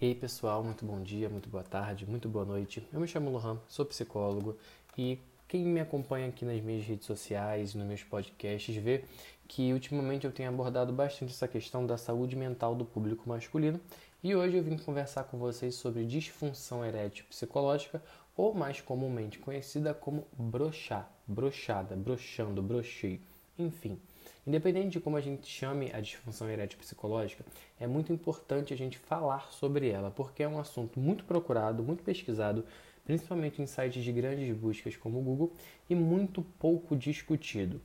E aí pessoal, muito bom dia, muito boa tarde, muito boa noite. Eu me chamo Lohan, sou psicólogo e quem me acompanha aqui nas minhas redes sociais, nos meus podcasts, vê que ultimamente eu tenho abordado bastante essa questão da saúde mental do público masculino e hoje eu vim conversar com vocês sobre disfunção erétil psicológica ou mais comumente conhecida como brochar, brochada, brochando, brochei, enfim. Independente de como a gente chame a disfunção erétil psicológica, é muito importante a gente falar sobre ela, porque é um assunto muito procurado, muito pesquisado, principalmente em sites de grandes buscas como o Google, e muito pouco discutido.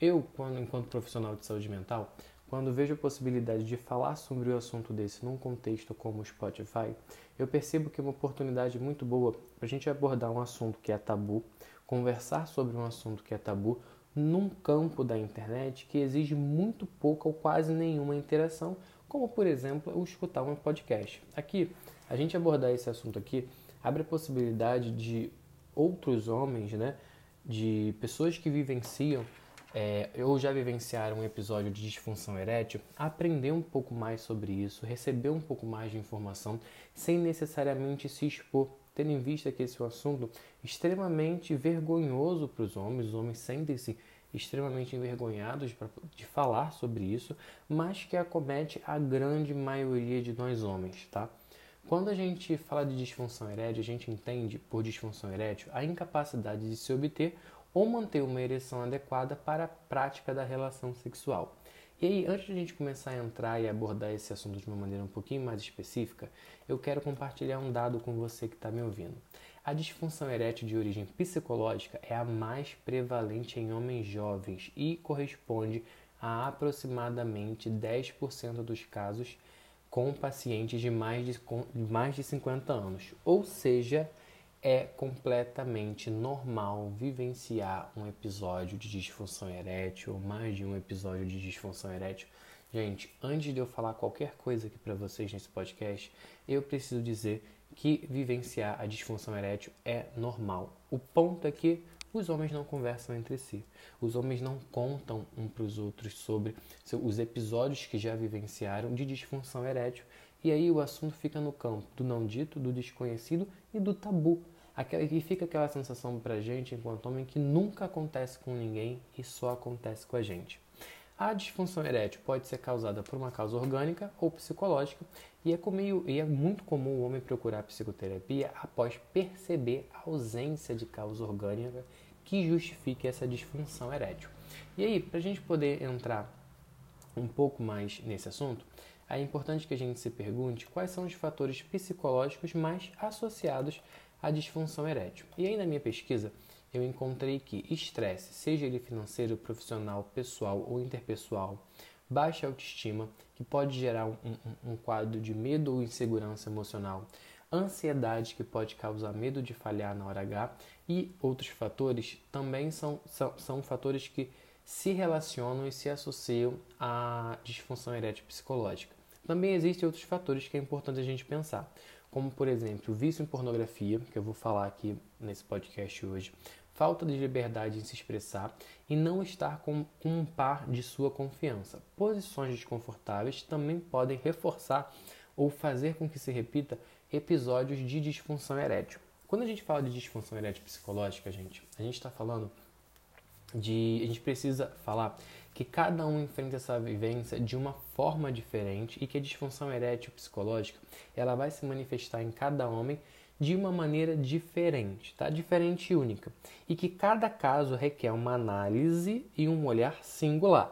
Eu, quando, enquanto profissional de saúde mental, quando vejo a possibilidade de falar sobre o assunto desse num contexto como o Spotify, eu percebo que é uma oportunidade muito boa para a gente abordar um assunto que é tabu, conversar sobre um assunto que é tabu, num campo da internet que exige muito pouca ou quase nenhuma interação, como por exemplo o escutar um podcast. Aqui, a gente abordar esse assunto aqui abre a possibilidade de outros homens, né, de pessoas que vivenciam é, ou já vivenciaram um episódio de disfunção erétil, aprender um pouco mais sobre isso, receber um pouco mais de informação, sem necessariamente se expor tendo em vista que esse é um assunto extremamente vergonhoso para os homens, os homens sentem-se extremamente envergonhados de falar sobre isso, mas que acomete a grande maioria de nós homens, tá? Quando a gente fala de disfunção erétil, a gente entende por disfunção erétil a incapacidade de se obter ou manter uma ereção adequada para a prática da relação sexual. E aí, antes de a gente começar a entrar e abordar esse assunto de uma maneira um pouquinho mais específica, eu quero compartilhar um dado com você que está me ouvindo. A disfunção erétil de origem psicológica é a mais prevalente em homens jovens e corresponde a aproximadamente 10% dos casos com pacientes de mais de, mais de 50 anos. Ou seja, é completamente normal vivenciar um episódio de disfunção erétil ou mais de um episódio de disfunção erétil. Gente, antes de eu falar qualquer coisa aqui para vocês nesse podcast, eu preciso dizer que vivenciar a disfunção erétil é normal. O ponto é que os homens não conversam entre si. Os homens não contam um para os outros sobre os episódios que já vivenciaram de disfunção erétil. E aí o assunto fica no campo do não dito, do desconhecido e do tabu. E fica aquela sensação pra gente, enquanto homem, que nunca acontece com ninguém e só acontece com a gente. A disfunção erétil pode ser causada por uma causa orgânica ou psicológica e é, comigo, e é muito comum o homem procurar psicoterapia após perceber a ausência de causa orgânica que justifique essa disfunção erétil. E aí, para a gente poder entrar um pouco mais nesse assunto, é importante que a gente se pergunte quais são os fatores psicológicos mais associados a disfunção erétil. E aí na minha pesquisa eu encontrei que estresse, seja ele financeiro, profissional, pessoal ou interpessoal, baixa autoestima, que pode gerar um, um, um quadro de medo ou insegurança emocional, ansiedade, que pode causar medo de falhar na hora H, e outros fatores também são, são, são fatores que se relacionam e se associam à disfunção erétil psicológica. Também existem outros fatores que é importante a gente pensar como por exemplo vício em pornografia, que eu vou falar aqui nesse podcast hoje, falta de liberdade em se expressar e não estar com, com um par de sua confiança. Posições desconfortáveis também podem reforçar ou fazer com que se repita episódios de disfunção erétil. Quando a gente fala de disfunção erétil psicológica, gente, a gente está falando de. A gente precisa falar que cada um enfrenta essa vivência de uma forma diferente e que a disfunção erétil psicológica ela vai se manifestar em cada homem de uma maneira diferente, tá? Diferente e única. E que cada caso requer uma análise e um olhar singular,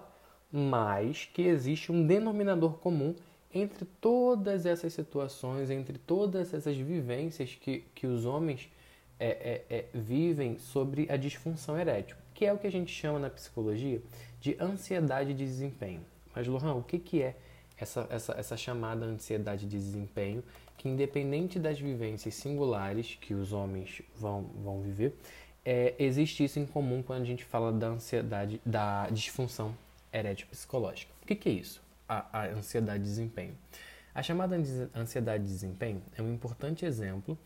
mas que existe um denominador comum entre todas essas situações, entre todas essas vivências que, que os homens é, é, é, vivem sobre a disfunção erétil que é o que a gente chama na psicologia de ansiedade de desempenho. Mas, Lohan, o que, que é essa, essa, essa chamada ansiedade de desempenho, que independente das vivências singulares que os homens vão, vão viver, é, existe isso em comum quando a gente fala da ansiedade, da disfunção erétil psicológica. O que, que é isso? A, a ansiedade de desempenho. A chamada ansiedade de desempenho é um importante exemplo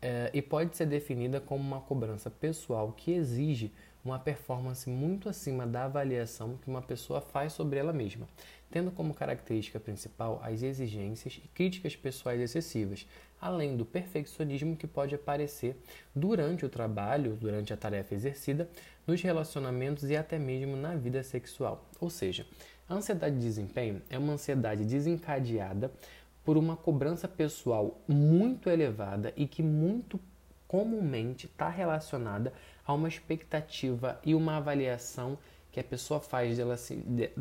é, e pode ser definida como uma cobrança pessoal que exige uma performance muito acima da avaliação que uma pessoa faz sobre ela mesma, tendo como característica principal as exigências e críticas pessoais excessivas, além do perfeccionismo que pode aparecer durante o trabalho, durante a tarefa exercida, nos relacionamentos e até mesmo na vida sexual. Ou seja, a ansiedade de desempenho é uma ansiedade desencadeada por uma cobrança pessoal muito elevada e que muito comumente está relacionada a uma expectativa e uma avaliação que a pessoa faz dela,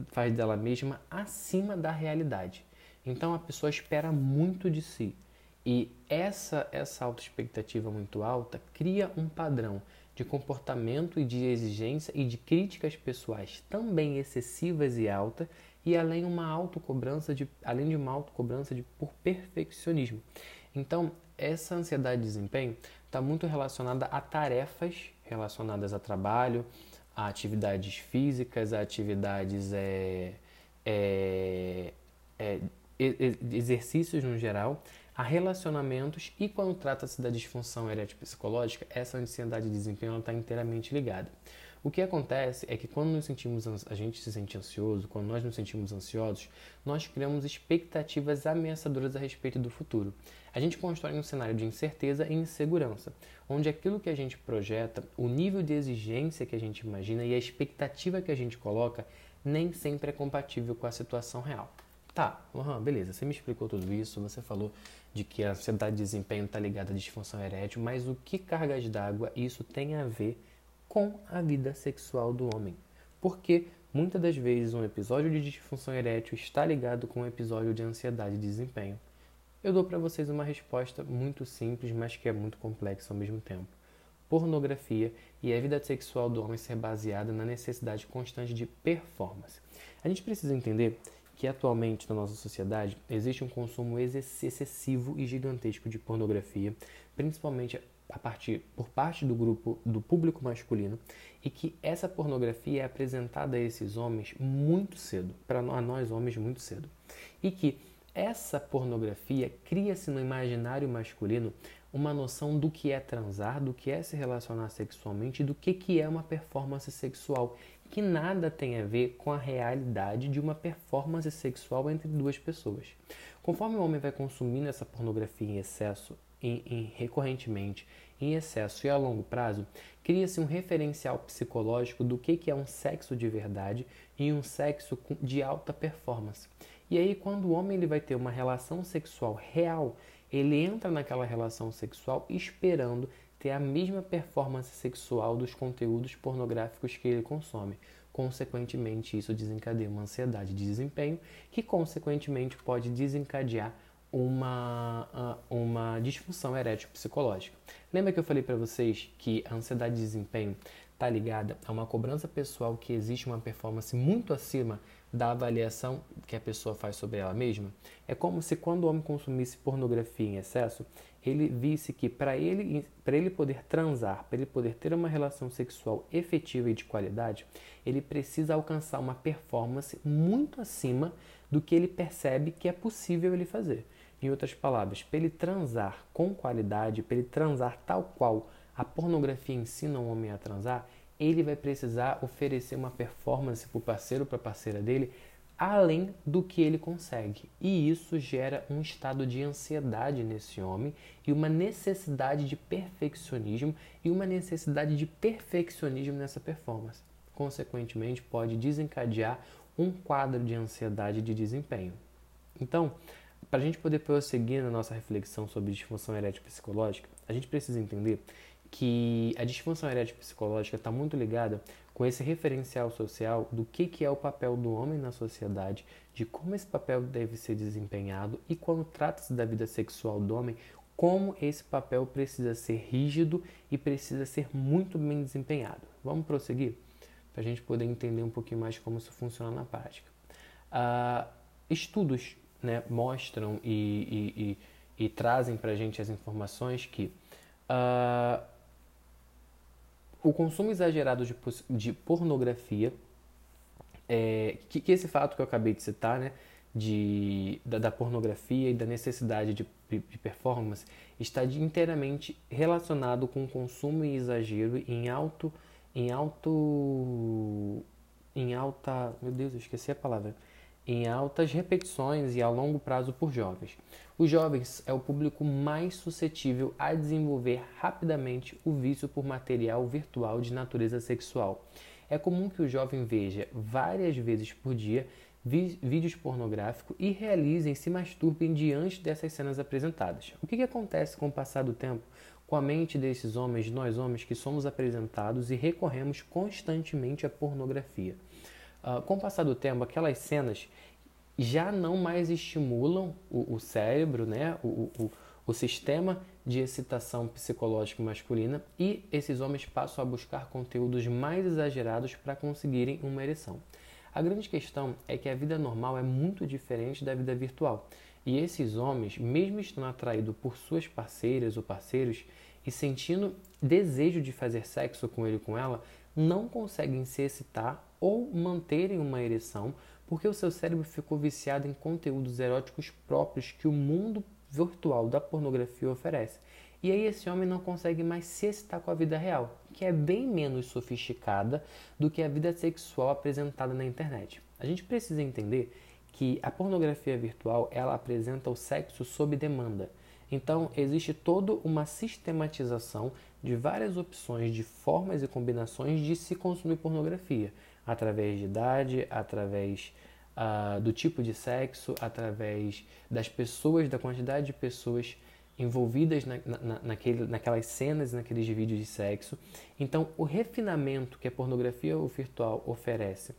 faz dela mesma acima da realidade. Então a pessoa espera muito de si. E essa, essa autoexpectativa muito alta cria um padrão de comportamento e de exigência e de críticas pessoais também excessivas e altas, e além uma autocobrança de além de uma autocobrança de por perfeccionismo. Então, essa ansiedade de desempenho está muito relacionada a tarefas relacionadas a trabalho, a atividades físicas, a atividades é, é, é, exercícios no geral, a relacionamentos e quando trata-se da disfunção erétil psicológica, essa ansiedade de desempenho está inteiramente ligada. O que acontece é que quando nos sentimos, a gente se sente ansioso, quando nós nos sentimos ansiosos, nós criamos expectativas ameaçadoras a respeito do futuro. A gente constrói um cenário de incerteza e insegurança, onde aquilo que a gente projeta, o nível de exigência que a gente imagina e a expectativa que a gente coloca nem sempre é compatível com a situação real. Tá, Lohan, beleza, você me explicou tudo isso, você falou de que a ansiedade de desempenho está ligada à disfunção erétil, mas o que cargas d'água isso tem a ver com a vida sexual do homem. Porque muitas das vezes um episódio de disfunção erétil está ligado com um episódio de ansiedade de desempenho. Eu dou para vocês uma resposta muito simples, mas que é muito complexa ao mesmo tempo. Pornografia e a vida sexual do homem ser baseada na necessidade constante de performance. A gente precisa entender que atualmente na nossa sociedade existe um consumo excessivo e gigantesco de pornografia, principalmente a partir por parte do grupo do público masculino e que essa pornografia é apresentada a esses homens muito cedo, para nós homens muito cedo. E que essa pornografia cria-se no imaginário masculino uma noção do que é transar, do que é se relacionar sexualmente do que, que é uma performance sexual, que nada tem a ver com a realidade de uma performance sexual entre duas pessoas. Conforme o homem vai consumindo essa pornografia em excesso, em, em, recorrentemente, em excesso e a longo prazo, cria-se um referencial psicológico do que, que é um sexo de verdade e um sexo de alta performance. E aí, quando o homem ele vai ter uma relação sexual real, ele entra naquela relação sexual esperando ter a mesma performance sexual dos conteúdos pornográficos que ele consome. Consequentemente, isso desencadeia uma ansiedade de desempenho, que consequentemente pode desencadear uma, uma disfunção erétil psicológica. Lembra que eu falei para vocês que a ansiedade de desempenho está ligada a uma cobrança pessoal que existe uma performance muito acima da avaliação que a pessoa faz sobre ela mesma? É como se quando o homem consumisse pornografia em excesso, ele visse que para ele, ele poder transar, para ele poder ter uma relação sexual efetiva e de qualidade, ele precisa alcançar uma performance muito acima do que ele percebe que é possível ele fazer. Em outras palavras, para ele transar com qualidade, para ele transar tal qual a pornografia ensina o homem a transar, ele vai precisar oferecer uma performance para o parceiro para a parceira dele além do que ele consegue. E isso gera um estado de ansiedade nesse homem e uma necessidade de perfeccionismo e uma necessidade de perfeccionismo nessa performance. Consequentemente, pode desencadear um quadro de ansiedade de desempenho. Então, para a gente poder prosseguir na nossa reflexão sobre disfunção erétil psicológica, a gente precisa entender que a disfunção erétil psicológica está muito ligada com esse referencial social do que, que é o papel do homem na sociedade, de como esse papel deve ser desempenhado e quando trata-se da vida sexual do homem, como esse papel precisa ser rígido e precisa ser muito bem desempenhado. Vamos prosseguir? Para a gente poder entender um pouquinho mais como isso funciona na prática. Uh, estudos né, mostram e, e, e, e trazem para a gente as informações que uh, o consumo exagerado de, de pornografia, é, que, que, esse fato que eu acabei de citar, né, de, da, da pornografia e da necessidade de, de performance, está inteiramente relacionado com o consumo e exagero em alto em alto em alta, meu Deus, eu esqueci a palavra, em altas repetições e a longo prazo por jovens. Os jovens é o público mais suscetível a desenvolver rapidamente o vício por material virtual de natureza sexual. É comum que o jovem veja várias vezes por dia vídeos pornográficos e realizem se masturbem diante dessas cenas apresentadas. O que, que acontece com o passar do tempo com a mente desses homens, nós homens que somos apresentados e recorremos constantemente à pornografia? Uh, com o passar do tempo, aquelas cenas já não mais estimulam o, o cérebro, né? O, o, o, sistema de excitação psicológica masculina e esses homens passam a buscar conteúdos mais exagerados para conseguirem uma ereção. A grande questão é que a vida normal é muito diferente da vida virtual. E esses homens, mesmo estando atraídos por suas parceiras ou parceiros e sentindo desejo de fazer sexo com ele ou com ela, não conseguem se excitar ou manterem uma ereção porque o seu cérebro ficou viciado em conteúdos eróticos próprios que o mundo virtual da pornografia oferece. E aí esse homem não consegue mais se excitar com a vida real, que é bem menos sofisticada do que a vida sexual apresentada na internet. A gente precisa entender que a pornografia virtual ela apresenta o sexo sob demanda. Então, existe toda uma sistematização de várias opções de formas e combinações de se consumir pornografia através de idade, através uh, do tipo de sexo, através das pessoas, da quantidade de pessoas envolvidas na, na, naquele, naquelas cenas, naqueles vídeos de sexo. Então, o refinamento que a pornografia virtual oferece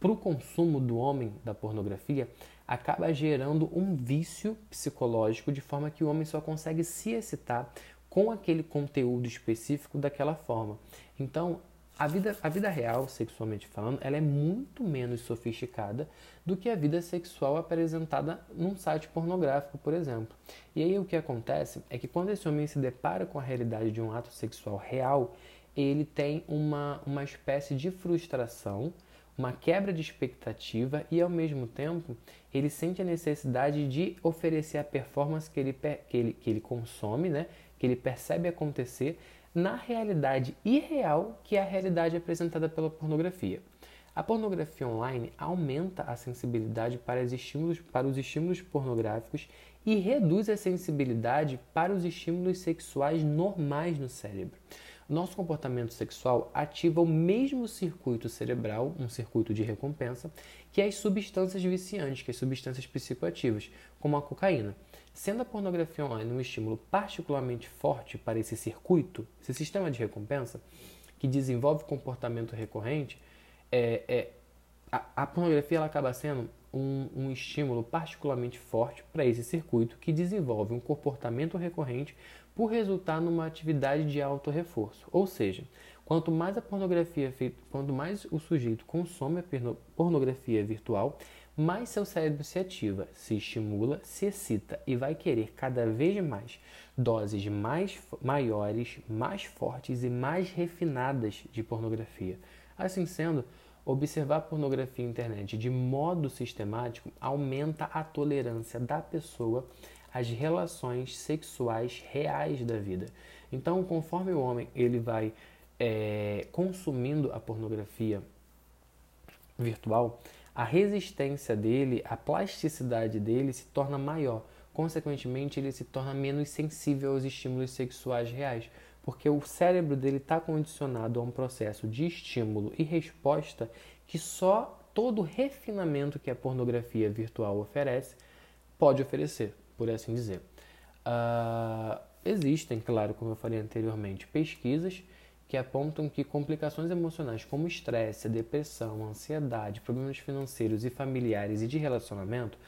para o consumo do homem da pornografia acaba gerando um vício psicológico de forma que o homem só consegue se excitar com aquele conteúdo específico daquela forma. Então, a vida, a vida real, sexualmente falando, ela é muito menos sofisticada do que a vida sexual apresentada num site pornográfico, por exemplo. E aí o que acontece é que quando esse homem se depara com a realidade de um ato sexual real, ele tem uma, uma espécie de frustração, uma quebra de expectativa e, ao mesmo tempo, ele sente a necessidade de oferecer a performance que ele, que ele, que ele consome, né? que ele percebe acontecer na realidade irreal que é a realidade apresentada pela pornografia. A pornografia online aumenta a sensibilidade para, estímulos, para os estímulos pornográficos e reduz a sensibilidade para os estímulos sexuais normais no cérebro. Nosso comportamento sexual ativa o mesmo circuito cerebral, um circuito de recompensa, que as substâncias viciantes, que as substâncias psicoativas, como a cocaína. Sendo a pornografia online um estímulo particularmente forte para esse circuito, esse sistema de recompensa, que desenvolve comportamento recorrente, é, é a, a, pornografia ela acaba sendo um, um estímulo particularmente forte para esse circuito que desenvolve um comportamento recorrente por resultar numa atividade de auto-reforço. Ou seja, quanto mais a pornografia é quanto mais o sujeito consome a pornografia virtual, mais seu cérebro se ativa, se estimula, se excita e vai querer cada vez mais doses mais maiores, mais fortes e mais refinadas de pornografia. Assim sendo, observar pornografia na internet de modo sistemático aumenta a tolerância da pessoa às relações sexuais reais da vida. Então, conforme o homem ele vai é, consumindo a pornografia virtual, a resistência dele, a plasticidade dele se torna maior. Consequentemente, ele se torna menos sensível aos estímulos sexuais reais, porque o cérebro dele está condicionado a um processo de estímulo e resposta que só todo refinamento que a pornografia virtual oferece pode oferecer, por assim dizer. Uh, existem, claro, como eu falei anteriormente, pesquisas que apontam que complicações emocionais como estresse, depressão, ansiedade, problemas financeiros e familiares e de relacionamento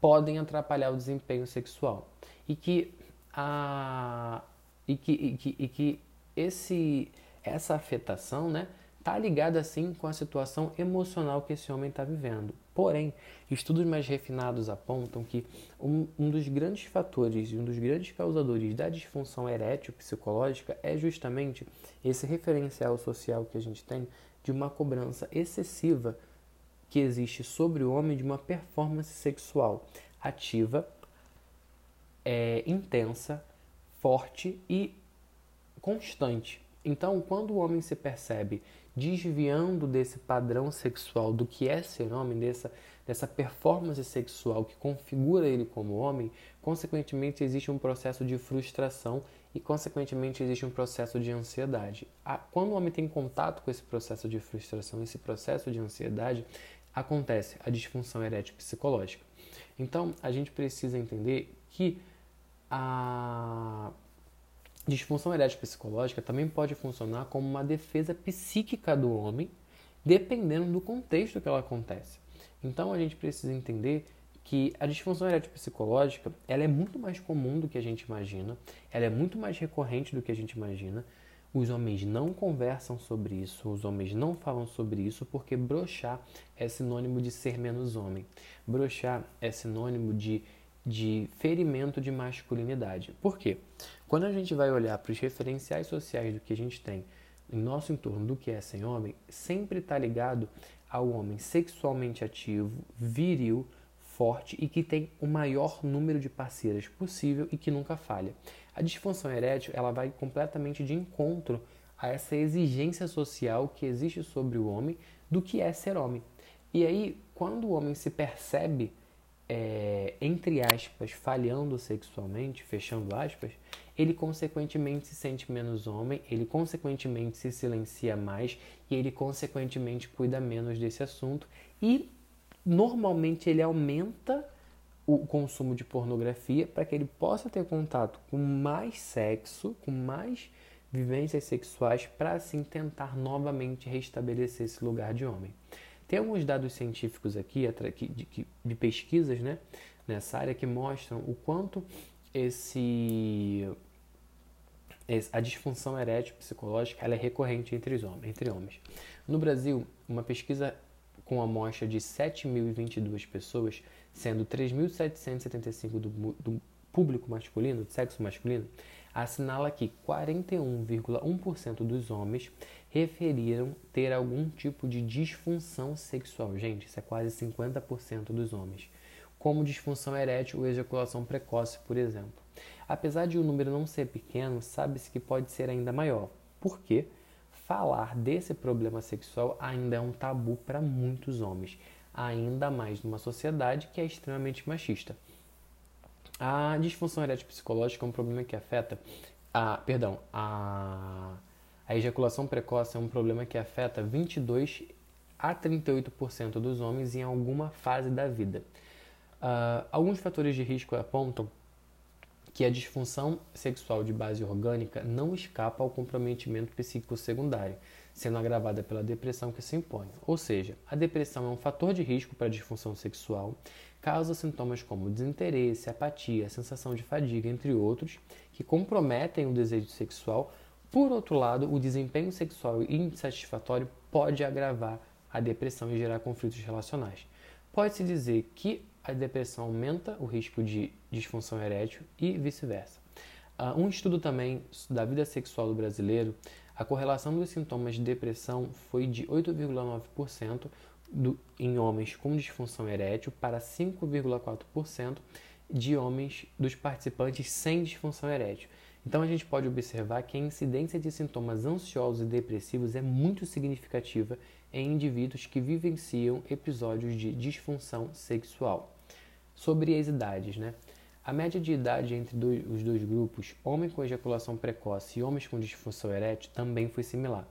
podem atrapalhar o desempenho sexual. E que a e que, e que, e que esse essa afetação, né, está ligada assim com a situação emocional que esse homem está vivendo. Porém, estudos mais refinados apontam que um, um, dos grandes fatores e um dos grandes causadores da disfunção erétil psicológica é justamente esse referencial social que a gente tem de uma cobrança excessiva que existe sobre o homem de uma performance sexual ativa, é, intensa, forte e constante. Então, quando o homem se percebe desviando desse padrão sexual do que é ser homem, dessa, dessa performance sexual que configura ele como homem, consequentemente existe um processo de frustração e, consequentemente, existe um processo de ansiedade. Quando o homem tem contato com esse processo de frustração, esse processo de ansiedade, acontece a disfunção erétil psicológica. Então, a gente precisa entender que a disfunção erétil psicológica também pode funcionar como uma defesa psíquica do homem, dependendo do contexto que ela acontece. Então a gente precisa entender que a disfunção erétil psicológica ela é muito mais comum do que a gente imagina, ela é muito mais recorrente do que a gente imagina. Os homens não conversam sobre isso, os homens não falam sobre isso porque brochar é sinônimo de ser menos homem. Brochar é sinônimo de de ferimento de masculinidade. Por quê? Quando a gente vai olhar para os referenciais sociais do que a gente tem em nosso entorno do que é ser homem, sempre está ligado ao homem sexualmente ativo, viril, forte e que tem o maior número de parceiras possível e que nunca falha. A disfunção erétil ela vai completamente de encontro a essa exigência social que existe sobre o homem do que é ser homem. E aí, quando o homem se percebe é, entre aspas, falhando sexualmente, fechando aspas, ele consequentemente se sente menos homem, ele consequentemente se silencia mais e ele consequentemente cuida menos desse assunto e normalmente ele aumenta o consumo de pornografia para que ele possa ter contato com mais sexo, com mais vivências sexuais para assim tentar novamente restabelecer esse lugar de homem. Tem alguns dados científicos aqui de, pesquisas né, nessa área que mostram o quanto esse, a disfunção erétil psicológica é recorrente entre, homens, entre homens. No Brasil, uma pesquisa com amostra de 7.022 pessoas, sendo 3.775 do, do público masculino, do sexo masculino, assinala que 41,1% dos homens referiram ter algum tipo de disfunção sexual. Gente, isso é quase 50% dos homens. Como disfunção erétil ou ejaculação precoce, por exemplo. Apesar de o número não ser pequeno, sabe-se que pode ser ainda maior. Por quê? Falar desse problema sexual ainda é um tabu para muitos homens, ainda mais numa sociedade que é extremamente machista. A disfunção erétil psicológica é um problema que afeta a, perdão, a a ejaculação precoce é um problema que afeta 22 a 38% dos homens em alguma fase da vida. Uh, alguns fatores de risco apontam que a disfunção sexual de base orgânica não escapa ao comprometimento psíquico secundário, sendo agravada pela depressão que se impõe. Ou seja, a depressão é um fator de risco para a disfunção sexual, causa sintomas como desinteresse, apatia, sensação de fadiga, entre outros, que comprometem o desejo sexual, por outro lado, o desempenho sexual insatisfatório pode agravar a depressão e gerar conflitos relacionais. Pode-se dizer que a depressão aumenta o risco de disfunção erétil e vice-versa. Uh, um estudo também da vida sexual do brasileiro, a correlação dos sintomas de depressão foi de 8,9% em homens com disfunção erétil para 5,4% de homens dos participantes sem disfunção erétil. Então a gente pode observar que a incidência de sintomas ansiosos e depressivos é muito significativa em indivíduos que vivenciam episódios de disfunção sexual. Sobre as idades, né? A média de idade entre dois, os dois grupos, homens com ejaculação precoce e homens com disfunção erétil, também foi similar.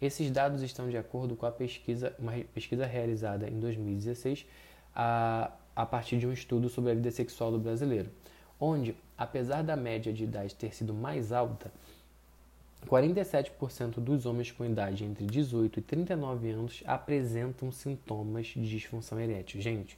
Esses dados estão de acordo com a pesquisa, uma pesquisa realizada em 2016 a, a partir de um estudo sobre a vida sexual do brasileiro onde, apesar da média de idade ter sido mais alta, 47% dos homens com idade entre 18 e 39 anos apresentam sintomas de disfunção erétil. Gente,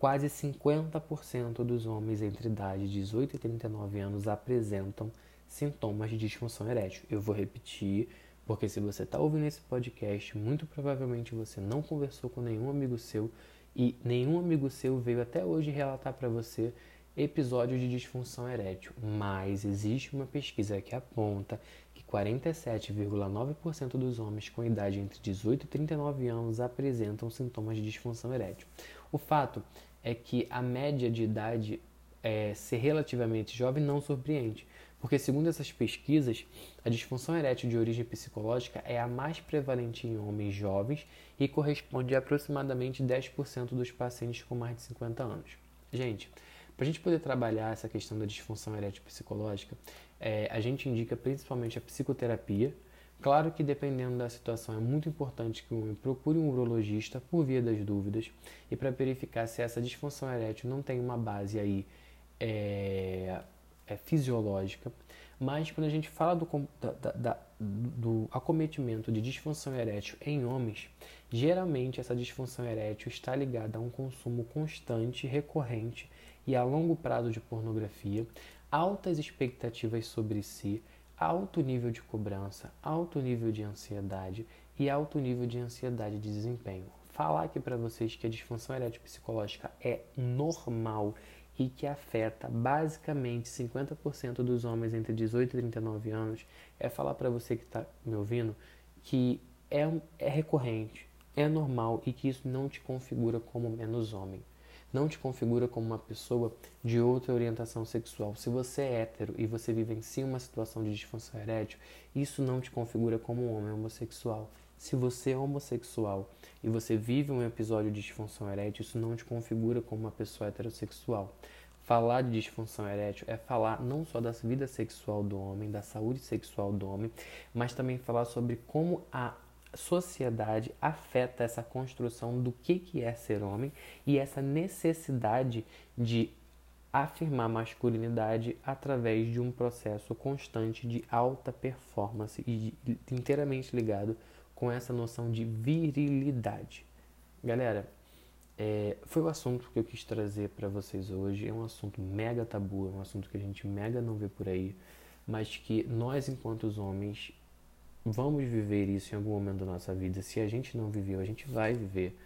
quase 50% dos homens entre idade de 18 e 39 anos apresentam sintomas de disfunção erétil. Eu vou repetir, porque se você está ouvindo esse podcast, muito provavelmente você não conversou com nenhum amigo seu e nenhum amigo seu veio até hoje relatar para você episódio de disfunção erétil, mas existe uma pesquisa que aponta que 47,9% dos homens com idade entre 18 e 39 anos apresentam sintomas de disfunção erétil. O fato é que a média de idade é, ser relativamente jovem não surpreende, porque, segundo essas pesquisas, a disfunção erétil de origem psicológica é a mais prevalente em homens jovens e corresponde a aproximadamente 10% dos pacientes com mais de 50 anos. Gente, para a gente poder trabalhar essa questão da disfunção erétil psicológica, é, a gente indica principalmente a psicoterapia. Claro que dependendo da situação é muito importante que o homem procure um urologista por via das dúvidas e para verificar se essa disfunção erétil não tem uma base aí é, é fisiológica, mas quando a gente fala do, da, da, do acometimento de disfunção erétil em homens, geralmente essa disfunção erétil está ligada a um consumo constante, recorrente e a longo prazo de pornografia, altas expectativas sobre si, alto nível de cobrança, alto nível de ansiedade e alto nível de ansiedade de desempenho. Falar aqui para vocês que a disfunção erétil psicológica é normal e que afeta basicamente 50% dos homens entre 18 e 39 anos, é falar para você que está me ouvindo que é, é recorrente, é normal e que isso não te configura como menos homem. Não te configura como uma pessoa de outra orientação sexual. Se você é hétero e você vivencia uma situação de disfunção erétil, isso não te configura como um homem homossexual. Se você é homossexual e você vive um episódio de disfunção erétil, isso não te configura como uma pessoa heterossexual. Falar de disfunção erétil é falar não só da vida sexual do homem, da saúde sexual do homem, mas também falar sobre como a sociedade afeta essa construção do que, que é ser homem e essa necessidade de afirmar masculinidade através de um processo constante de alta performance e inteiramente ligado com essa noção de virilidade. Galera, é, foi o assunto que eu quis trazer para vocês hoje. É um assunto mega tabu, é um assunto que a gente mega não vê por aí, mas que nós, enquanto os homens, vamos viver isso em algum momento da nossa vida. Se a gente não viveu, a gente vai viver.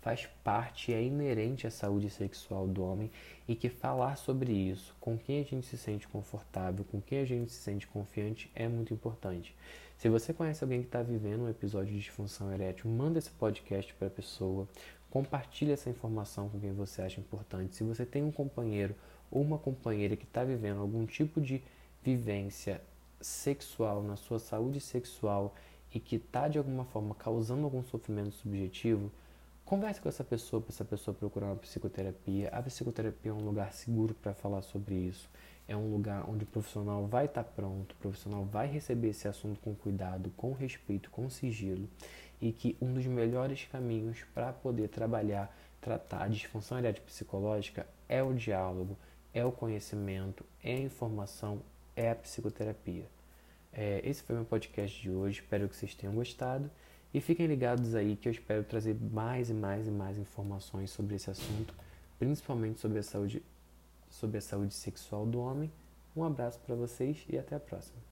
Faz parte, é inerente à saúde sexual do homem e que falar sobre isso, com quem a gente se sente confortável, com quem a gente se sente confiante, é muito importante. Se você conhece alguém que está vivendo um episódio de disfunção erétil, manda esse podcast para a pessoa, compartilhe essa informação com quem você acha importante. Se você tem um companheiro ou uma companheira que está vivendo algum tipo de vivência sexual, na sua saúde sexual e que está de alguma forma causando algum sofrimento subjetivo, converse com essa pessoa para essa pessoa procurar uma psicoterapia. A psicoterapia é um lugar seguro para falar sobre isso é um lugar onde o profissional vai estar tá pronto, o profissional vai receber esse assunto com cuidado, com respeito, com sigilo, e que um dos melhores caminhos para poder trabalhar, tratar a disfunção erétil psicológica é o diálogo, é o conhecimento, é a informação, é a psicoterapia. É, esse foi meu podcast de hoje, espero que vocês tenham gostado. E fiquem ligados aí que eu espero trazer mais e mais e mais informações sobre esse assunto, principalmente sobre a saúde sobre a saúde sexual do homem. Um abraço para vocês e até a próxima.